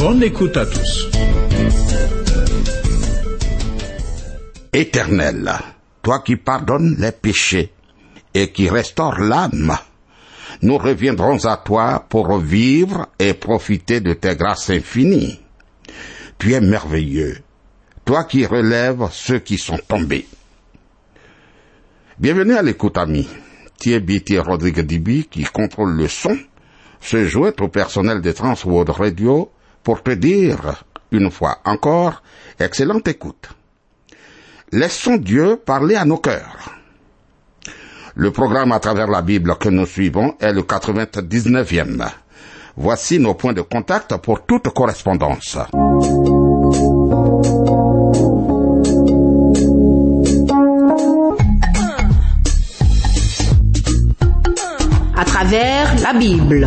Bonne écoute à tous. Éternel, toi qui pardonnes les péchés et qui restaures l'âme, nous reviendrons à toi pour vivre et profiter de tes grâces infinies. Tu es merveilleux, toi qui relèves ceux qui sont tombés. Bienvenue à l'écoute, ami. Thierry Rodrigue Dibi, qui contrôle le son, se joint au personnel de Transworld Radio pour te dire, une fois encore, excellente écoute. Laissons Dieu parler à nos cœurs. Le programme à travers la Bible que nous suivons est le 99e. Voici nos points de contact pour toute correspondance. À travers la Bible.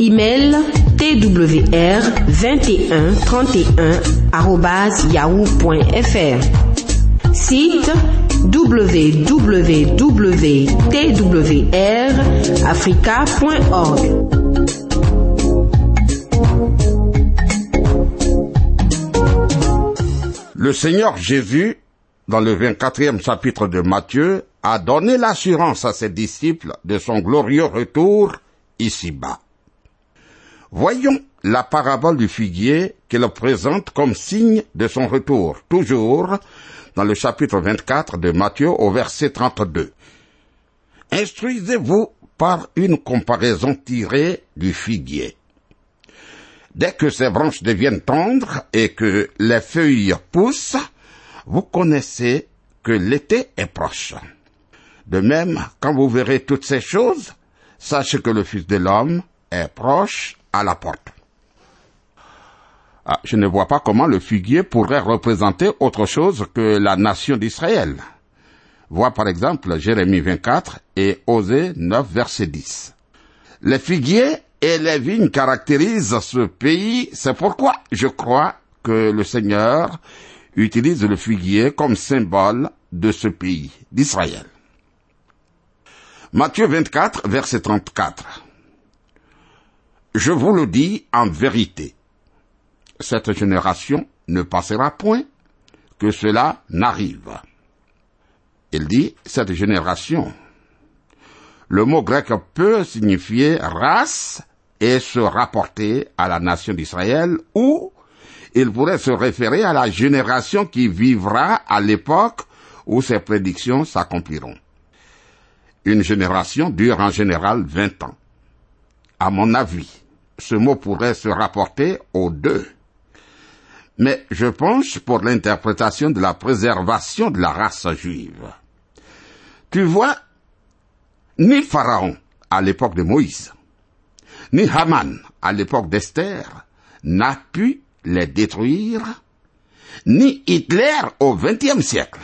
Email twr 21 31 yahoo.fr. Site www.twrafrica.org. Le Seigneur Jésus, dans le 24e chapitre de Matthieu, a donné l'assurance à ses disciples de son glorieux retour ici-bas. Voyons la parabole du figuier qu'il présente comme signe de son retour, toujours dans le chapitre 24 de Matthieu au verset 32. Instruisez-vous par une comparaison tirée du figuier. Dès que ses branches deviennent tendres et que les feuilles poussent, vous connaissez que l'été est proche. De même, quand vous verrez toutes ces choses, sachez que le Fils de l'homme est proche à la porte. Ah, je ne vois pas comment le figuier pourrait représenter autre chose que la nation d'Israël. Vois par exemple Jérémie 24 et Osée 9 verset 10. Les figuiers et les vignes caractérisent ce pays, c'est pourquoi je crois que le Seigneur utilise le figuier comme symbole de ce pays, d'Israël. Matthieu 24 verset 34. Je vous le dis en vérité, cette génération ne passera point que cela n'arrive. Il dit cette génération. Le mot grec peut signifier race et se rapporter à la nation d'Israël ou il pourrait se référer à la génération qui vivra à l'époque où ces prédictions s'accompliront. Une génération dure en général vingt ans. À mon avis, ce mot pourrait se rapporter aux deux mais je penche pour l'interprétation de la préservation de la race juive. Tu vois, ni Pharaon à l'époque de Moïse, ni Haman à l'époque d'Esther n'a pu les détruire, ni Hitler au XXe siècle.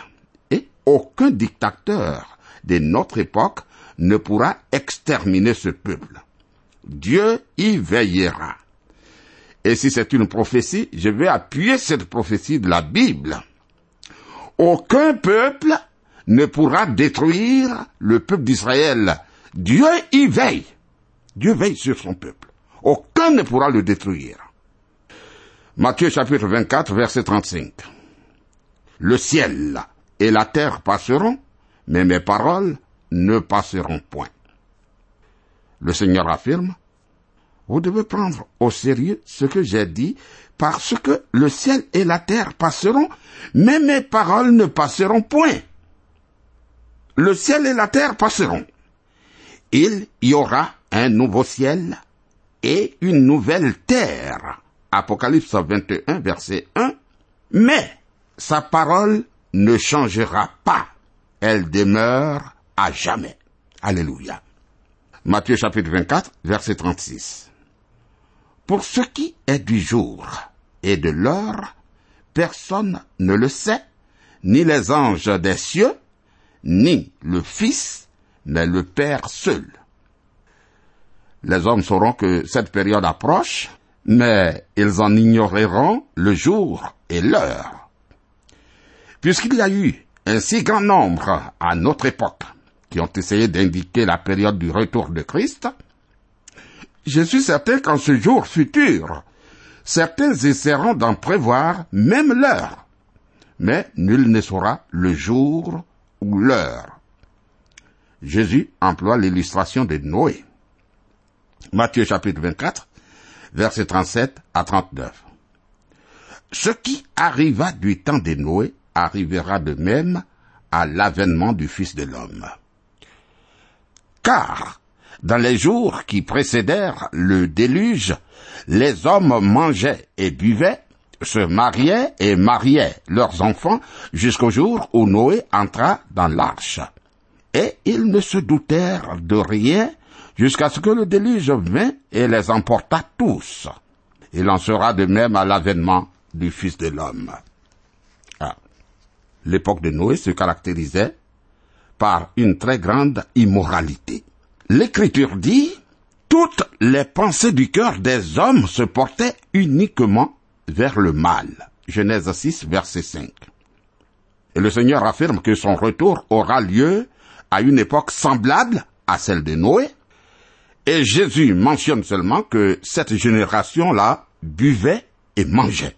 Et aucun dictateur de notre époque ne pourra exterminer ce peuple. Dieu y veillera. Et si c'est une prophétie, je vais appuyer cette prophétie de la Bible. Aucun peuple ne pourra détruire le peuple d'Israël. Dieu y veille. Dieu veille sur son peuple. Aucun ne pourra le détruire. Matthieu chapitre 24 verset 35. Le ciel et la terre passeront, mais mes paroles ne passeront point. Le Seigneur affirme, vous devez prendre au sérieux ce que j'ai dit, parce que le ciel et la terre passeront, mais mes paroles ne passeront point. Le ciel et la terre passeront. Il y aura un nouveau ciel et une nouvelle terre. Apocalypse 21, verset 1. Mais sa parole ne changera pas. Elle demeure à jamais. Alléluia. Matthieu chapitre 24, verset 36. Pour ce qui est du jour et de l'heure, personne ne le sait, ni les anges des cieux, ni le Fils, mais le Père seul. Les hommes sauront que cette période approche, mais ils en ignoreront le jour et l'heure. Puisqu'il y a eu un si grand nombre à notre époque qui ont essayé d'indiquer la période du retour de Christ, je suis certain qu'en ce jour futur, certains essaieront d'en prévoir même l'heure, mais nul ne saura le jour ou l'heure. Jésus emploie l'illustration de Noé. Matthieu chapitre 24, versets 37 à 39. Ce qui arriva du temps de Noé arrivera de même à l'avènement du Fils de l'homme. Car dans les jours qui précédèrent le déluge, les hommes mangeaient et buvaient, se mariaient et mariaient leurs enfants jusqu'au jour où Noé entra dans l'arche. Et ils ne se doutèrent de rien jusqu'à ce que le déluge vint et les emporta tous. Il en sera de même à l'avènement du Fils de l'homme. Ah. L'époque de Noé se caractérisait une très grande immoralité. L'Écriture dit, toutes les pensées du cœur des hommes se portaient uniquement vers le mal. Genèse 6, verset 5. Et le Seigneur affirme que son retour aura lieu à une époque semblable à celle de Noé. Et Jésus mentionne seulement que cette génération-là buvait et mangeait.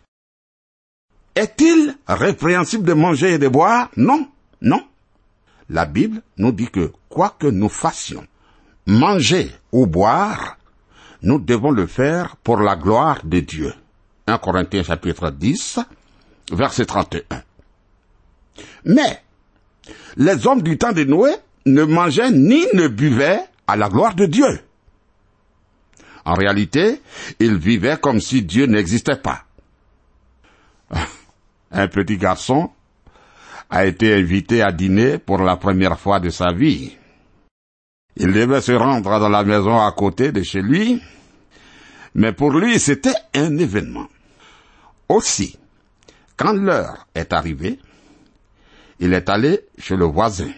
Est-il répréhensible de manger et de boire? Non, non. La Bible nous dit que quoi que nous fassions, manger ou boire, nous devons le faire pour la gloire de Dieu. 1 Corinthiens chapitre 10, verset 31. Mais, les hommes du temps de Noé ne mangeaient ni ne buvaient à la gloire de Dieu. En réalité, ils vivaient comme si Dieu n'existait pas. Un petit garçon a été invité à dîner pour la première fois de sa vie. Il devait se rendre dans la maison à côté de chez lui, mais pour lui c'était un événement. Aussi, quand l'heure est arrivée, il est allé chez le voisin.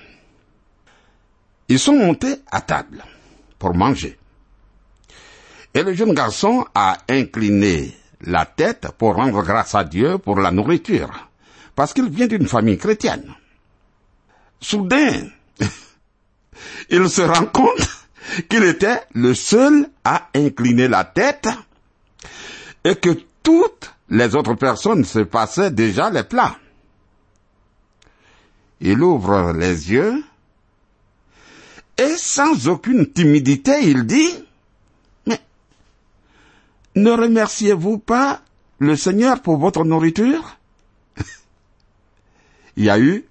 Ils sont montés à table pour manger. Et le jeune garçon a incliné la tête pour rendre grâce à Dieu pour la nourriture, parce qu'il vient d'une famille chrétienne. Soudain, il se rend compte qu'il était le seul à incliner la tête et que toutes les autres personnes se passaient déjà les plats. Il ouvre les yeux et sans aucune timidité, il dit, mais ne remerciez-vous pas le Seigneur pour votre nourriture? Il y a eu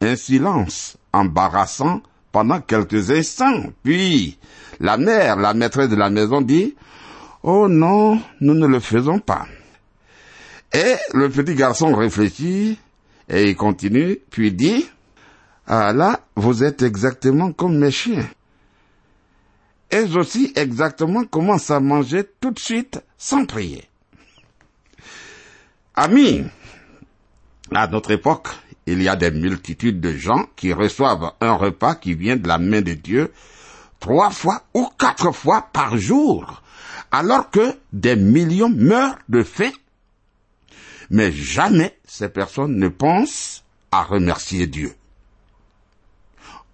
un silence embarrassant pendant quelques instants. Puis, la mère, la maîtresse de la maison dit, Oh non, nous ne le faisons pas. Et le petit garçon réfléchit et il continue, puis dit, Ah là, vous êtes exactement comme mes chiens. Et aussi exactement commence à manger tout de suite sans prier. Amis, à notre époque, il y a des multitudes de gens qui reçoivent un repas qui vient de la main de Dieu trois fois ou quatre fois par jour, alors que des millions meurent de faim. Mais jamais ces personnes ne pensent à remercier Dieu.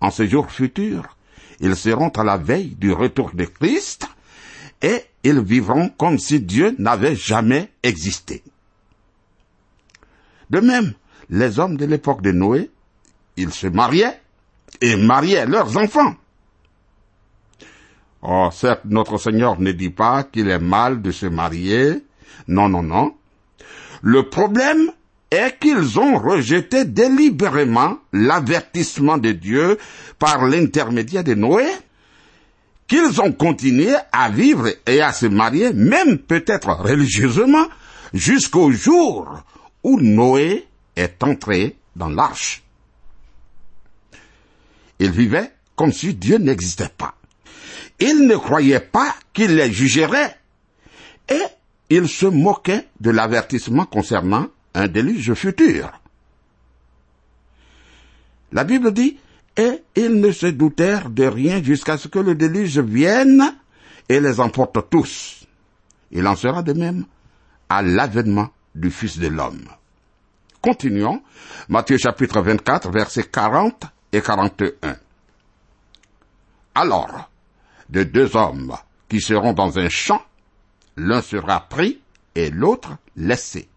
En ces jours futurs, ils seront à la veille du retour de Christ et ils vivront comme si Dieu n'avait jamais existé. De même, les hommes de l'époque de Noé, ils se mariaient et mariaient leurs enfants. Oh, certes, notre Seigneur ne dit pas qu'il est mal de se marier. Non, non, non. Le problème est qu'ils ont rejeté délibérément l'avertissement de Dieu par l'intermédiaire de Noé, qu'ils ont continué à vivre et à se marier, même peut-être religieusement, jusqu'au jour où Noé est entré dans l'arche. Ils vivaient comme si Dieu n'existait pas. Ils ne croyaient pas qu'il les jugerait et ils se moquaient de l'avertissement concernant un déluge futur. La Bible dit, et ils ne se doutèrent de rien jusqu'à ce que le déluge vienne et les emporte tous. Il en sera de même à l'avènement du Fils de l'homme. Continuons. Matthieu chapitre 24, versets 40 et 41. Alors, de deux hommes qui seront dans un champ, l'un sera pris et l'autre laissé.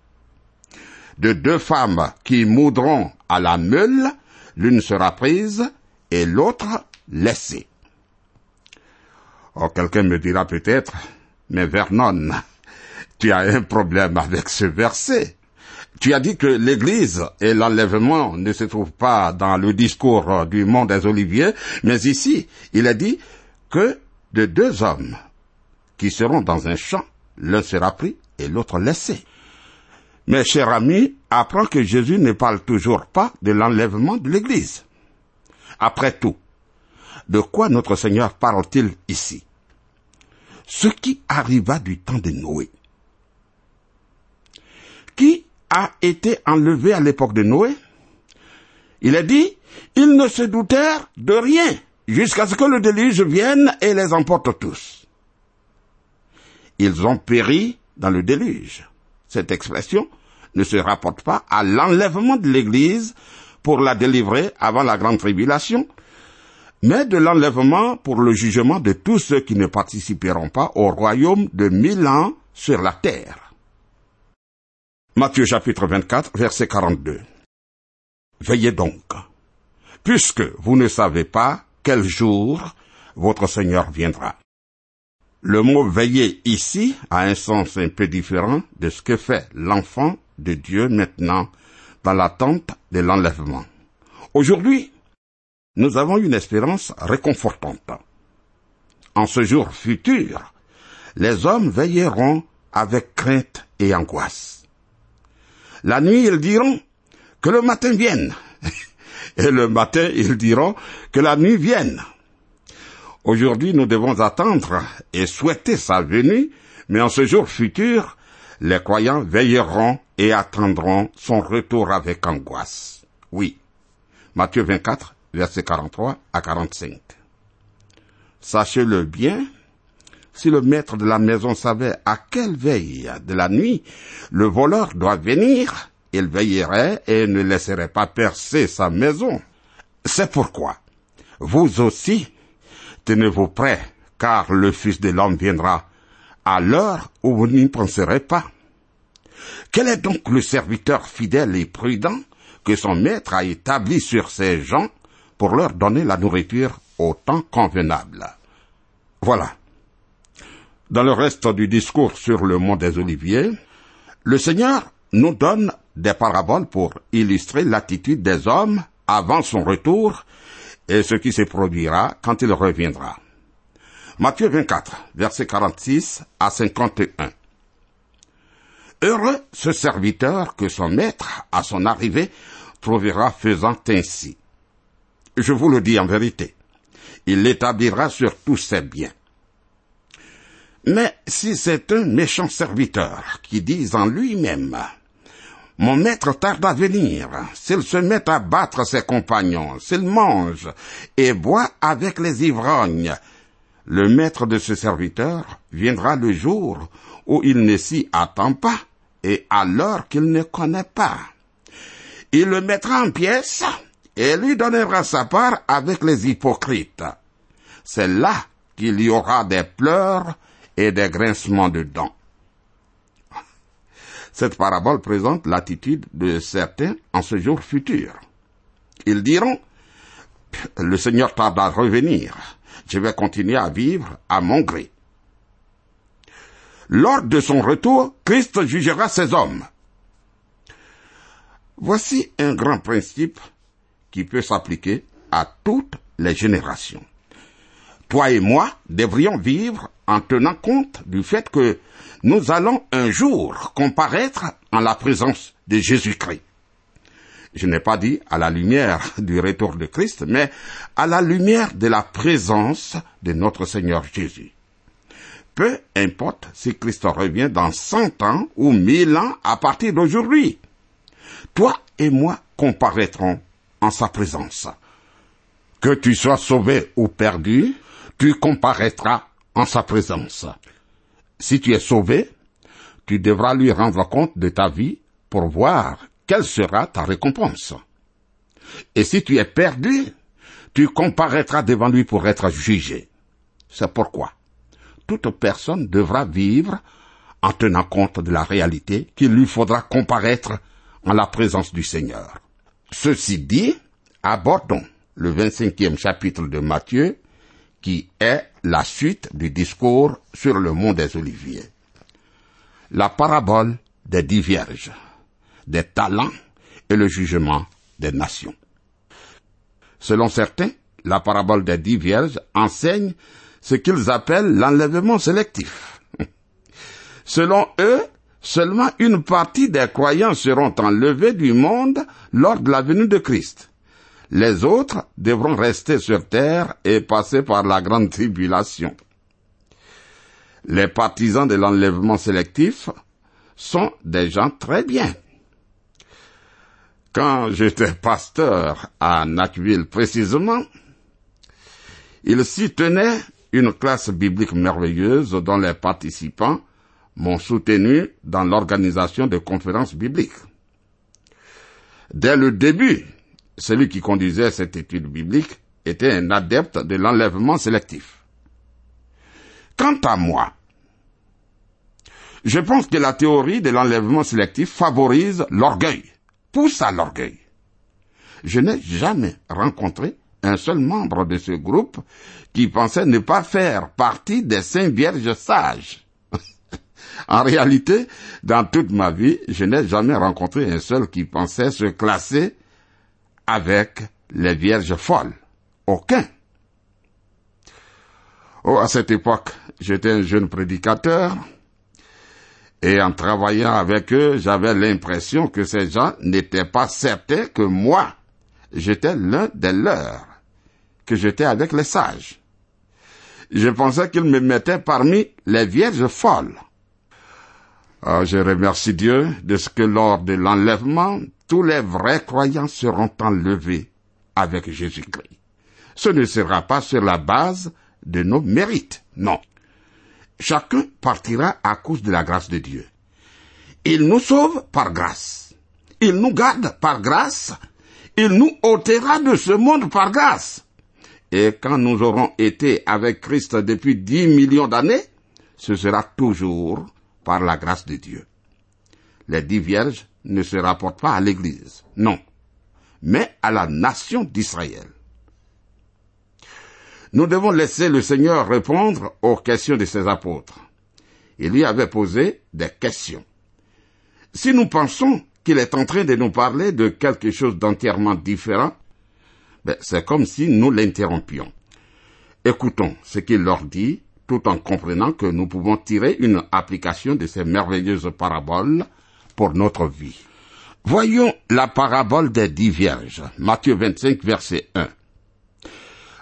De deux femmes qui moudront à la meule, l'une sera prise et l'autre laissée. Oh, quelqu'un me dira peut-être, mais Vernon, tu as un problème avec ce verset. Tu as dit que l'Église et l'enlèvement ne se trouvent pas dans le discours du monde des Oliviers, mais ici, il est dit que de deux hommes qui seront dans un champ, l'un sera pris et l'autre laissé. Mes chers amis, apprends que Jésus ne parle toujours pas de l'enlèvement de l'Église. Après tout, de quoi notre Seigneur parle-t-il ici? Ce qui arriva du temps de Noé. Qui a été enlevé à l'époque de Noé Il est dit, ils ne se doutèrent de rien jusqu'à ce que le déluge vienne et les emporte tous. Ils ont péri dans le déluge. Cette expression ne se rapporte pas à l'enlèvement de l'Église pour la délivrer avant la grande tribulation, mais de l'enlèvement pour le jugement de tous ceux qui ne participeront pas au royaume de mille ans sur la terre. Matthieu chapitre 24, verset 42. Veillez donc, puisque vous ne savez pas quel jour votre Seigneur viendra. Le mot veiller ici a un sens un peu différent de ce que fait l'enfant de Dieu maintenant dans l'attente de l'enlèvement. Aujourd'hui, nous avons une espérance réconfortante. En ce jour futur, les hommes veilleront avec crainte et angoisse. La nuit, ils diront que le matin vienne. Et le matin, ils diront que la nuit vienne. Aujourd'hui, nous devons attendre et souhaiter sa venue, mais en ce jour futur, les croyants veilleront et attendront son retour avec angoisse. Oui. Matthieu 24, versets 43 à 45. Sachez-le bien, si le maître de la maison savait à quelle veille de la nuit le voleur doit venir, il veillerait et ne laisserait pas percer sa maison. C'est pourquoi, vous aussi, tenez-vous prêts, car le Fils de l'homme viendra à l'heure où vous n'y penserez pas. Quel est donc le serviteur fidèle et prudent que son maître a établi sur ses gens pour leur donner la nourriture au temps convenable? Voilà. Dans le reste du discours sur le mont des Oliviers, le Seigneur nous donne des paraboles pour illustrer l'attitude des hommes avant son retour et ce qui se produira quand il reviendra. Matthieu 24, verset 46 à 51. Heureux ce serviteur que son maître, à son arrivée, trouvera faisant ainsi. Je vous le dis en vérité, il l'établira sur tous ses biens. Mais si c'est un méchant serviteur qui dit en lui-même, mon maître tarde à venir, s'il se met à battre ses compagnons, s'il mange et boit avec les ivrognes, le maître de ce serviteur viendra le jour où il ne s'y attend pas et l'heure qu'il ne connaît pas. Il le mettra en pièces et lui donnera sa part avec les hypocrites. C'est là qu'il y aura des pleurs et des grincements de dents. Cette parabole présente l'attitude de certains en ce jour futur. Ils diront, le Seigneur tarde à revenir. je vais continuer à vivre à mon gré. Lors de son retour, Christ jugera ses hommes. Voici un grand principe qui peut s'appliquer à toutes les générations. Toi et moi devrions vivre en tenant compte du fait que nous allons un jour comparaître en la présence de Jésus-Christ. Je n'ai pas dit à la lumière du retour de Christ, mais à la lumière de la présence de notre Seigneur Jésus. Peu importe si Christ revient dans cent ans ou mille ans à partir d'aujourd'hui. Toi et moi comparaîtrons en sa présence. Que tu sois sauvé ou perdu, tu comparaîtras en sa présence. Si tu es sauvé, tu devras lui rendre compte de ta vie pour voir quelle sera ta récompense. Et si tu es perdu, tu comparaîtras devant lui pour être jugé. C'est pourquoi toute personne devra vivre en tenant compte de la réalité qu'il lui faudra comparaître en la présence du Seigneur. Ceci dit, abordons le 25e chapitre de Matthieu, qui est la suite du discours sur le mont des Oliviers. La parabole des dix vierges, des talents et le jugement des nations. Selon certains, la parabole des dix vierges enseigne ce qu'ils appellent l'enlèvement sélectif. Selon eux, seulement une partie des croyants seront enlevés du monde lors de la venue de Christ. Les autres devront rester sur terre et passer par la grande tribulation. Les partisans de l'enlèvement sélectif sont des gens très bien. Quand j'étais pasteur à Nashville précisément, il s'y tenait une classe biblique merveilleuse dont les participants m'ont soutenu dans l'organisation de conférences bibliques. Dès le début, celui qui conduisait cette étude biblique était un adepte de l'enlèvement sélectif. Quant à moi, je pense que la théorie de l'enlèvement sélectif favorise l'orgueil, pousse à l'orgueil. Je n'ai jamais rencontré un seul membre de ce groupe qui pensait ne pas faire partie des saints vierges sages. en réalité, dans toute ma vie, je n'ai jamais rencontré un seul qui pensait se classer avec les vierges folles. Aucun. Oh, à cette époque, j'étais un jeune prédicateur, et en travaillant avec eux, j'avais l'impression que ces gens n'étaient pas certains que moi, j'étais l'un des leurs, que j'étais avec les sages. Je pensais qu'ils me mettaient parmi les vierges folles. Oh, je remercie Dieu de ce que lors de l'enlèvement, tous les vrais croyants seront enlevés avec Jésus-Christ. Ce ne sera pas sur la base de nos mérites, non. Chacun partira à cause de la grâce de Dieu. Il nous sauve par grâce. Il nous garde par grâce. Il nous ôtera de ce monde par grâce. Et quand nous aurons été avec Christ depuis dix millions d'années, ce sera toujours par la grâce de Dieu. Les dix vierges ne se rapportent pas à l'Église, non, mais à la nation d'Israël. Nous devons laisser le Seigneur répondre aux questions de ses apôtres. Il lui avait posé des questions. Si nous pensons qu'il est en train de nous parler de quelque chose d'entièrement différent, ben, c'est comme si nous l'interrompions. Écoutons ce qu'il leur dit, tout en comprenant que nous pouvons tirer une application de ces merveilleuses paraboles pour notre vie. Voyons la parabole des dix vierges, Matthieu 25, verset 1.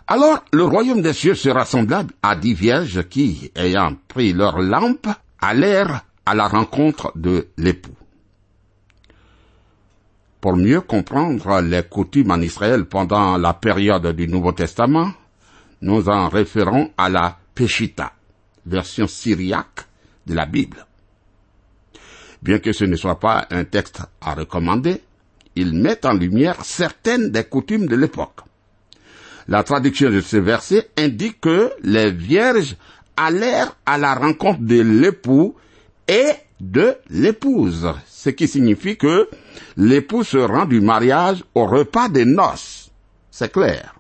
Alors le royaume des cieux sera semblable à dix vierges qui, ayant pris leur lampe, allèrent à la rencontre de l'époux. Pour mieux comprendre les coutumes en Israël pendant la période du Nouveau Testament, nous en référons à la Péchita, version syriaque de la Bible. Bien que ce ne soit pas un texte à recommander, il met en lumière certaines des coutumes de l'époque. La traduction de ce verset indique que les vierges allèrent à la rencontre de l'époux et de l'épouse, ce qui signifie que l'époux se rend du mariage au repas des noces. C'est clair.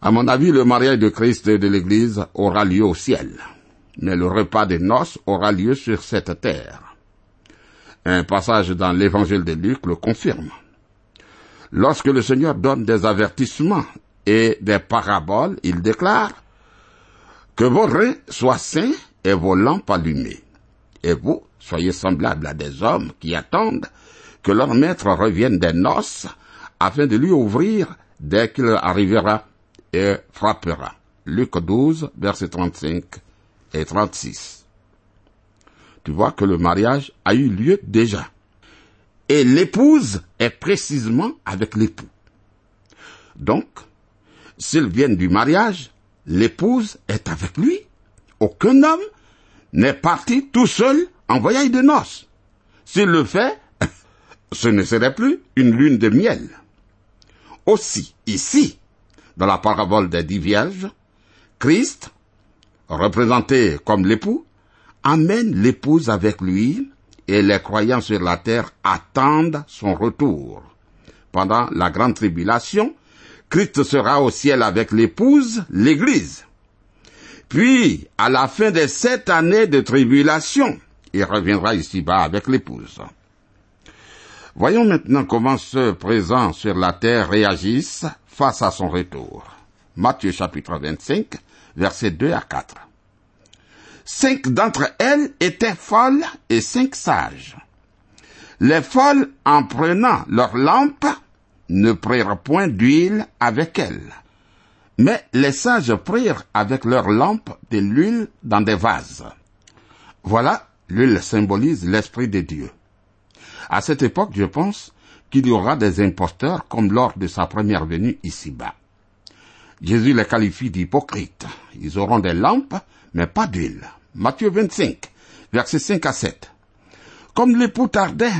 À mon avis, le mariage de Christ et de l'Église aura lieu au ciel, mais le repas des noces aura lieu sur cette terre. Un passage dans l'évangile de Luc le confirme. Lorsque le Seigneur donne des avertissements et des paraboles, il déclare que vos reins soient sains et vos lampes allumées. Et vous, soyez semblables à des hommes qui attendent que leur maître revienne des noces afin de lui ouvrir dès qu'il arrivera et frappera. Luc 12, versets 35 et 36. Tu vois que le mariage a eu lieu déjà. Et l'épouse est précisément avec l'époux. Donc, s'ils viennent du mariage, l'épouse est avec lui. Aucun homme n'est parti tout seul en voyage de noces. S'il le fait, ce ne serait plus une lune de miel. Aussi, ici, dans la parabole des dix vierges, Christ, représenté comme l'époux, amène l'épouse avec lui et les croyants sur la terre attendent son retour. Pendant la grande tribulation, Christ sera au ciel avec l'épouse, l'Église. Puis, à la fin de sept années de tribulation, il reviendra ici-bas avec l'épouse. Voyons maintenant comment ceux présents sur la terre réagissent face à son retour. Matthieu chapitre 25, versets 2 à 4. Cinq d'entre elles étaient folles et cinq sages. Les folles, en prenant leurs lampes, ne prirent point d'huile avec elles. Mais les sages prirent avec leurs lampes de l'huile dans des vases. Voilà, l'huile symbolise l'Esprit de Dieu. À cette époque, je pense qu'il y aura des imposteurs comme lors de sa première venue ici-bas. Jésus les qualifie d'hypocrites. Ils auront des lampes, mais pas d'huile. Matthieu 25, versets 5 à 7. Comme l'époux tardait,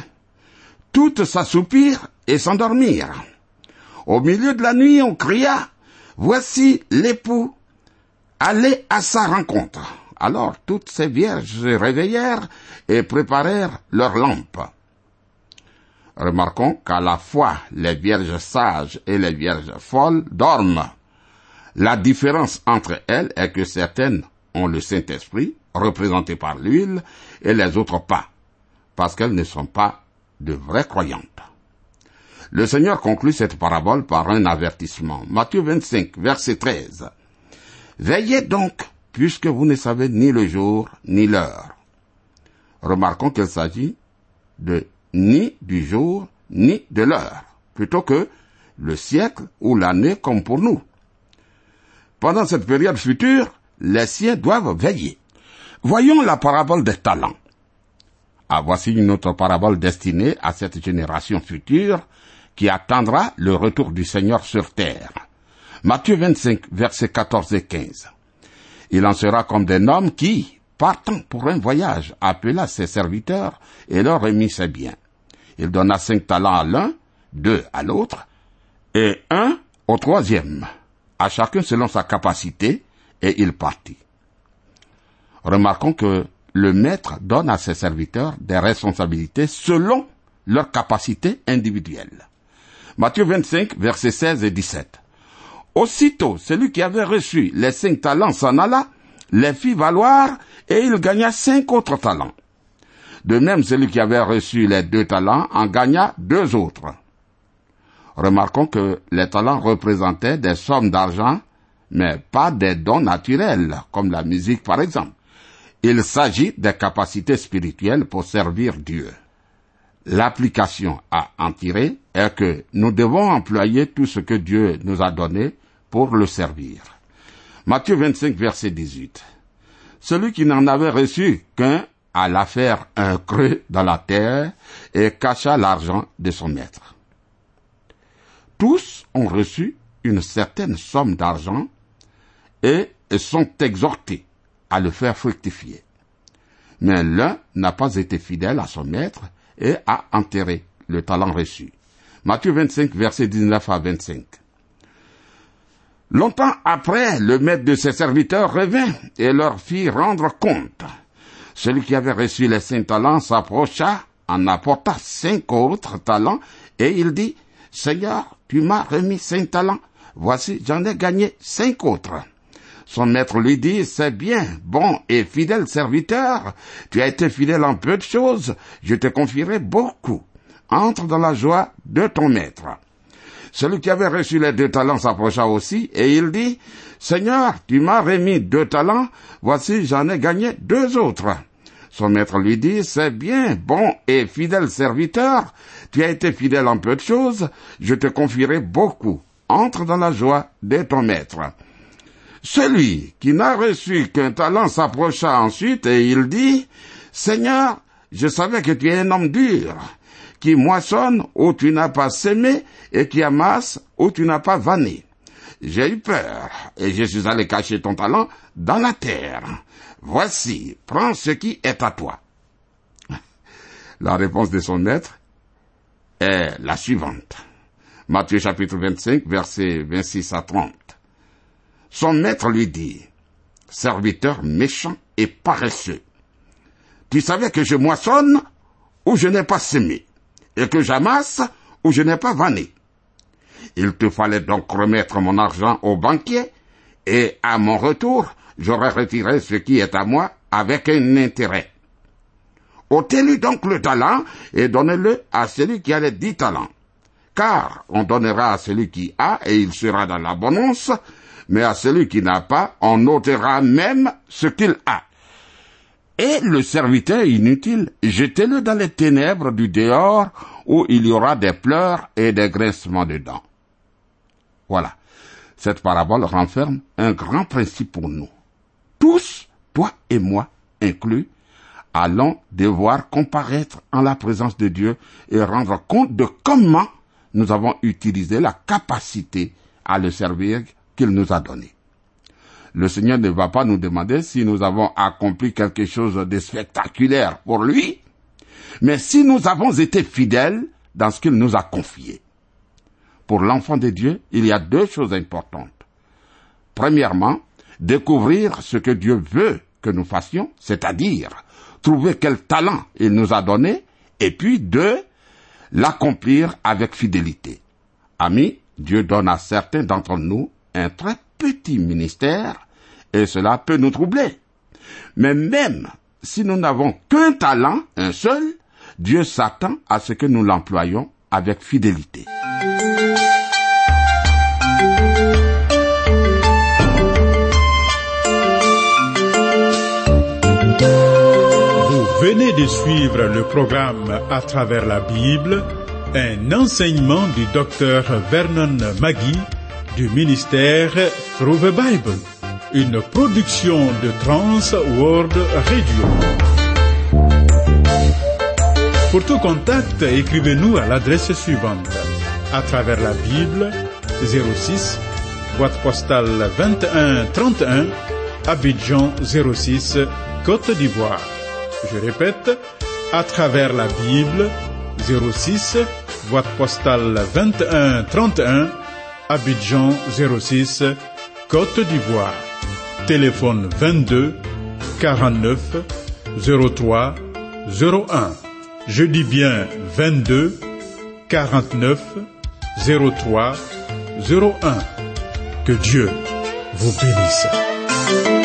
toutes s'assoupirent et s'endormirent. Au milieu de la nuit, on cria, Voici l'époux, allez à sa rencontre. Alors toutes ces vierges se réveillèrent et préparèrent leurs lampes. Remarquons qu'à la fois les vierges sages et les vierges folles dorment. La différence entre elles est que certaines ont le Saint-Esprit, représenté par l'huile, et les autres pas, parce qu'elles ne sont pas de vraies croyantes. Le Seigneur conclut cette parabole par un avertissement. Matthieu 25, verset 13. Veillez donc, puisque vous ne savez ni le jour ni l'heure. Remarquons qu'il s'agit de ni du jour ni de l'heure, plutôt que le siècle ou l'année comme pour nous. Pendant cette période future, les siens doivent veiller. Voyons la parabole des talents. Ah, voici une autre parabole destinée à cette génération future qui attendra le retour du Seigneur sur terre. Matthieu 25, versets 14 et 15. Il en sera comme des hommes qui, partant pour un voyage, appela ses serviteurs et leur remit ses biens. Il donna cinq talents à l'un, deux à l'autre, et un au troisième, à chacun selon sa capacité, et il partit. Remarquons que le maître donne à ses serviteurs des responsabilités selon leur capacité individuelle. Matthieu 25, versets 16 et 17. Aussitôt, celui qui avait reçu les cinq talents s'en alla, les fit valoir, et il gagna cinq autres talents. De même, celui qui avait reçu les deux talents en gagna deux autres. Remarquons que les talents représentaient des sommes d'argent, mais pas des dons naturels, comme la musique par exemple. Il s'agit des capacités spirituelles pour servir Dieu. L'application à en tirer est que nous devons employer tout ce que Dieu nous a donné pour le servir. Matthieu 25, verset 18. Celui qui n'en avait reçu qu'un alla faire un creux dans la terre et cacha l'argent de son maître. Tous ont reçu une certaine somme d'argent et sont exhortés à le faire fructifier. Mais l'un n'a pas été fidèle à son maître et a enterré le talent reçu. Matthieu 25, verset 19 à 25. Longtemps après, le maître de ses serviteurs revint et leur fit rendre compte. Celui qui avait reçu les cinq talents s'approcha, en apporta cinq autres talents, et il dit, Seigneur, tu m'as remis cinq talents. voici, j'en ai gagné cinq autres. Son maître lui dit, c'est bien, bon et fidèle serviteur, tu as été fidèle en peu de choses, je te confierai beaucoup. Entre dans la joie de ton maître. Celui qui avait reçu les deux talents s'approcha aussi, et il dit, Seigneur, tu m'as remis deux talents, voici j'en ai gagné deux autres. Son maître lui dit, c'est bien, bon et fidèle serviteur, tu as été fidèle en peu de choses, je te confierai beaucoup. Entre dans la joie de ton maître. Celui qui n'a reçu qu'un talent s'approcha ensuite et il dit, Seigneur, je savais que tu es un homme dur, qui moissonne où tu n'as pas semé et qui amasse où tu n'as pas vanné. J'ai eu peur et je suis allé cacher ton talent dans la terre. Voici, prends ce qui est à toi. La réponse de son maître est la suivante. Matthieu chapitre 25, versets 26 à 30. Son maître lui dit, Serviteur méchant et paresseux, tu savais que je moissonne où je n'ai pas semé, et que j'amasse où je n'ai pas vanné. Il te fallait donc remettre mon argent au banquier, et à mon retour, j'aurais retiré ce qui est à moi avec un intérêt. ôtez-lui donc le talent et donnez-le à celui qui a les dix talents. Car on donnera à celui qui a et il sera dans l'abondance, mais à celui qui n'a pas, on ôtera même ce qu'il a. Et le serviteur inutile, jetez-le dans les ténèbres du dehors où il y aura des pleurs et des graissements de dents. Voilà. Cette parabole renferme un grand principe pour nous. Tous, toi et moi inclus, allons devoir comparaître en la présence de Dieu et rendre compte de comment nous avons utilisé la capacité à le servir qu'il nous a donné. Le Seigneur ne va pas nous demander si nous avons accompli quelque chose de spectaculaire pour lui, mais si nous avons été fidèles dans ce qu'il nous a confié. Pour l'enfant de Dieu, il y a deux choses importantes. Premièrement, découvrir ce que Dieu veut que nous fassions, c'est-à-dire trouver quel talent il nous a donné, et puis deux, l'accomplir avec fidélité. Amis, Dieu donne à certains d'entre nous un très petit ministère, et cela peut nous troubler. Mais même si nous n'avons qu'un talent, un seul, Dieu s'attend à ce que nous l'employions avec fidélité. Vous venez de suivre le programme à travers la Bible, un enseignement du docteur Vernon Magui du ministère Through the Bible, une production de Trans World Radio. Pour tout contact, écrivez-nous à l'adresse suivante. À travers la Bible, 06, boîte postale 2131, Abidjan 06, Côte d'Ivoire. Je répète, à travers la Bible, 06, boîte postale 2131, Abidjan 06, Côte d'Ivoire. Téléphone 22 49 03 01. Je dis bien 22 49 03 01. Que Dieu vous bénisse.